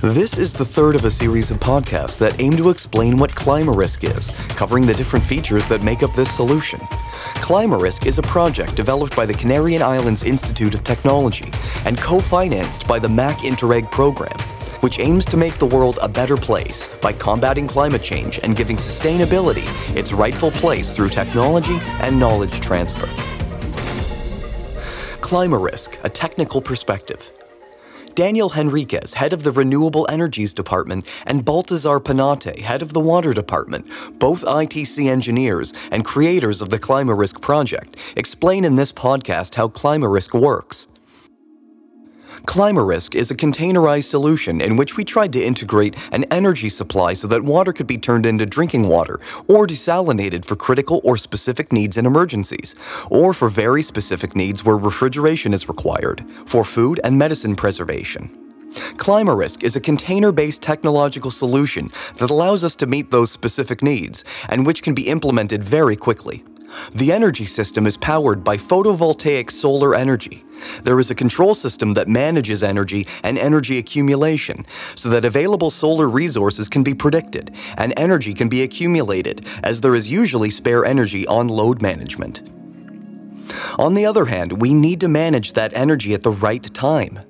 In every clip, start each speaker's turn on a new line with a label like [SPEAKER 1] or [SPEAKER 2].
[SPEAKER 1] This is the third of a series of podcasts that aim to explain what Climarisk is, covering the different features that make up this solution. Climarisk is a project developed by the Canarian Islands Institute of Technology and co-financed by the MAC Interreg program, which aims to make the world a better place by combating climate change and giving sustainability its rightful place through technology and knowledge transfer. Climarisk, a technical perspective. Daniel Henríquez, head of the Renewable Energies Department, and Baltasar Peñate, head of the Water Department, both ITC engineers and creators of the Climarisk project, explain in this podcast how Climarisk works. Climarisk is a containerized solution in which we tried to integrate an energy supply so that water could be turned into drinking water or desalinated for critical or specific needs in emergencies, or for very specific needs where refrigeration is required, for food and medicine preservation. Climarisk is a container-based technological solution that allows us to meet those specific needs and which can be implemented very quickly. The energy system is powered by photovoltaic solar energy. There is a control system that manages energy and energy accumulation so that available solar resources can be predicted and energy can be accumulated as there is usually spare energy on load management. On the other hand, we need to manage that energy at the right time.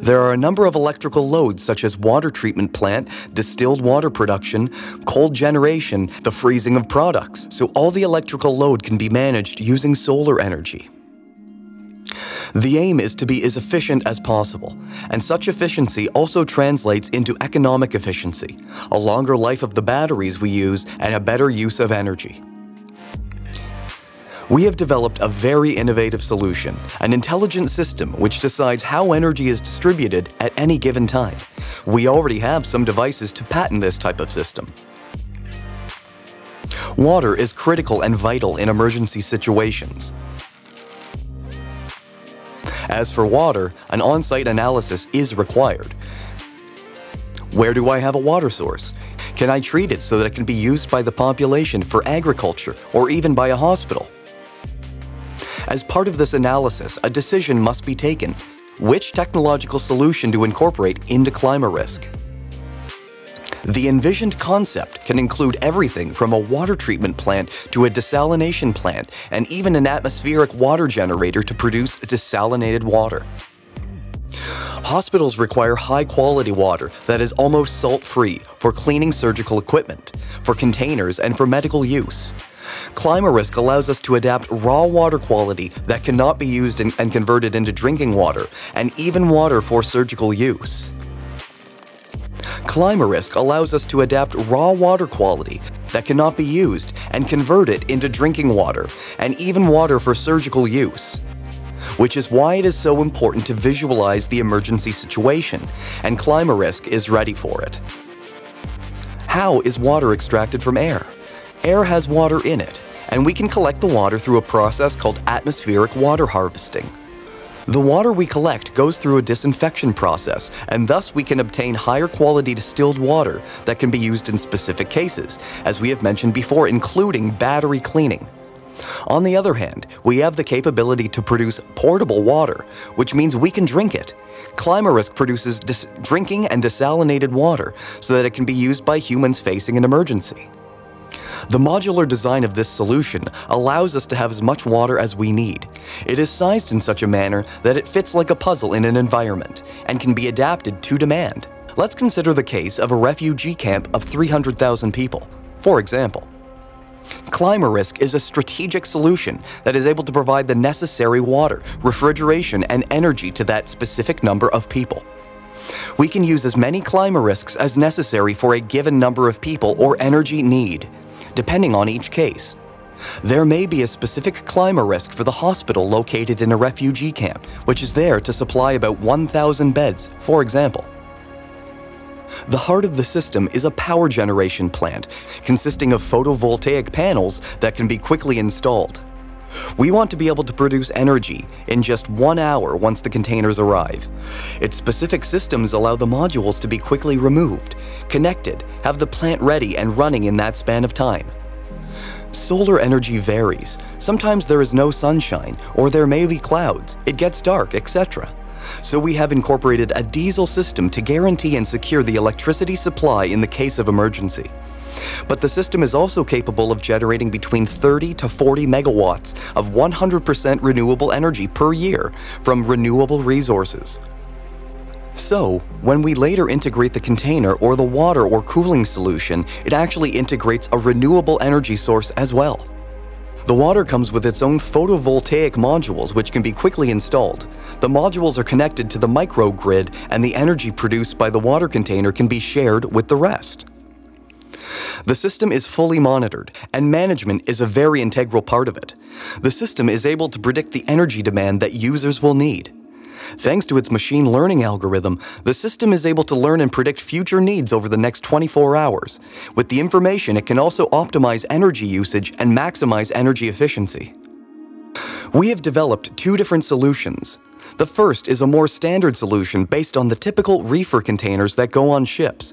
[SPEAKER 1] There are a number of electrical loads such as water treatment plant, distilled water production, cold generation, the freezing of products, so all the electrical load can be managed using solar energy. The aim is to be as efficient as possible, and such efficiency also translates into economic efficiency, a longer life of the batteries we use, and a better use of energy. We have developed a very innovative solution, an intelligent system which decides how energy is distributed at any given time. We already have some devices to patent this type of system. Water is critical and vital in emergency situations. As for water, an on-site analysis is required. Where do I have a water source? Can I treat it so that it can be used by the population for agriculture or even by a hospital? As part of this analysis, a decision must be taken. Which technological solution to incorporate into Climarisk? The envisioned concept can include everything from a water treatment plant to a desalination plant and even an atmospheric water generator to produce desalinated water. Hospitals require high quality water that is almost salt free for cleaning surgical equipment, for containers, and for medical use. Climarisk allows us to adapt raw water quality that cannot be used in, and converted into drinking water, and even water for surgical use. Climarisk allows us to adapt raw water quality that cannot be used and convert it into drinking water, and even water for surgical use. Which is why it is so important to visualize the emergency situation, and Climarisk is ready for it. How is water extracted from air? Air has water in it, and we can collect the water through a process called atmospheric water harvesting. The water we collect goes through a disinfection process, and thus we can obtain higher quality distilled water that can be used in specific cases, as we have mentioned before, including battery cleaning. On the other hand, we have the capability to produce portable water, which means we can drink it. Climarisk produces drinking and desalinated water so that it can be used by humans facing an emergency. The modular design of this solution allows us to have as much water as we need. It is sized in such a manner that it fits like a puzzle in an environment and can be adapted to demand. Let's consider the case of a refugee camp of 300,000 people, for example. Climarisk is a strategic solution that is able to provide the necessary water, refrigeration, and energy to that specific number of people. We can use as many Climarisks as necessary for a given number of people or energy need depending on each case. There may be a specific Climarisk for the hospital located in a refugee camp, which is there to supply about 1,000 beds, for example. The heart of the system is a power generation plant consisting of photovoltaic panels that can be quickly installed. We want to be able to produce energy in just one hour once the containers arrive. Its specific systems allow the modules to be quickly removed, connected, have the plant ready and running in that span of time. Solar energy varies. Sometimes there is no sunshine, or there may be clouds, it gets dark, etc. So we have incorporated a diesel system to guarantee and secure the electricity supply in the case of emergency. But the system is also capable of generating between 30 to 40 megawatts of 100% renewable energy per year from renewable resources. So, when we later integrate the container or the water or cooling solution, it actually integrates a renewable energy source as well. The water comes with its own photovoltaic modules which can be quickly installed. The modules are connected to the microgrid and the energy produced by the water container can be shared with the rest. The system is fully monitored, and management is a very integral part of it. The system is able to predict the energy demand that users will need. Thanks to its machine learning algorithm, the system is able to learn and predict future needs over the next 24 hours. With the information, it can also optimize energy usage and maximize energy efficiency. We have developed two different solutions. The first is a more standard solution based on the typical reefer containers that go on ships.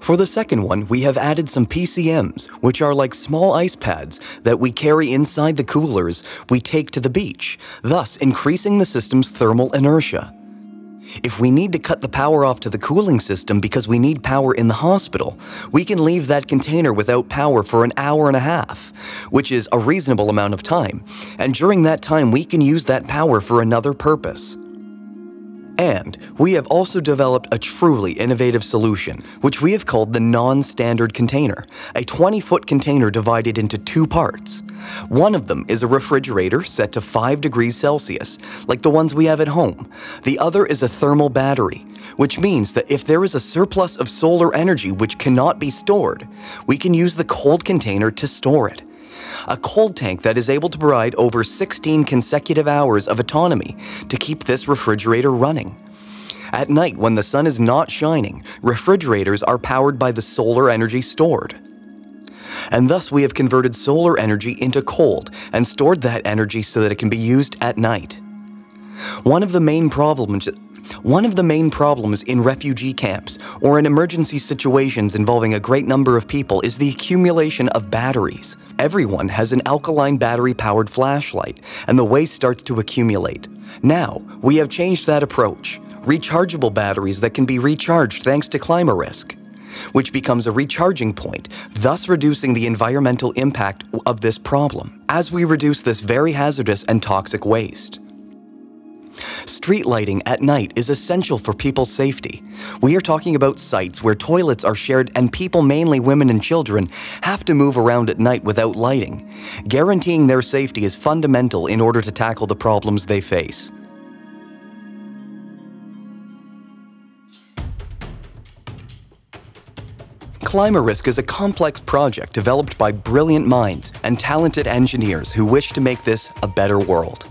[SPEAKER 1] For the second one, we have added some PCMs, which are like small ice pads that we carry inside the coolers we take to the beach, thus increasing the system's thermal inertia. If we need to cut the power off to the cooling system because we need power in the hospital, we can leave that container without power for an hour and a half, which is a reasonable amount of time, and during that time we can use that power for another purpose. And we have also developed a truly innovative solution, which we have called the non-standard container, a 20-foot container divided into two parts. One of them is a refrigerator set to 5 degrees Celsius, like the ones we have at home. The other is a thermal battery, which means that if there is a surplus of solar energy which cannot be stored, we can use the cold container to store it a cold tank that is able to provide over 16 consecutive hours of autonomy to keep this refrigerator running. At night, when the sun is not shining, refrigerators are powered by the solar energy stored. And thus, we have converted solar energy into cold and stored that energy so that it can be used at night. One of the main problems one of the main problems in refugee camps or in emergency situations involving a great number of people is the accumulation of batteries. Everyone has an alkaline battery-powered flashlight, and the waste starts to accumulate. Now, we have changed that approach. Rechargeable batteries that can be recharged thanks to Climarisk which becomes a recharging point, thus reducing the environmental impact of this problem, as we reduce this very hazardous and toxic waste. Street lighting at night is essential for people's safety. We are talking about sites where toilets are shared and people, mainly women and children, have to move around at night without lighting. Guaranteeing their safety is fundamental in order to tackle the problems they face. Climarisk is a complex project developed by brilliant minds and talented engineers who wish to make this a better world.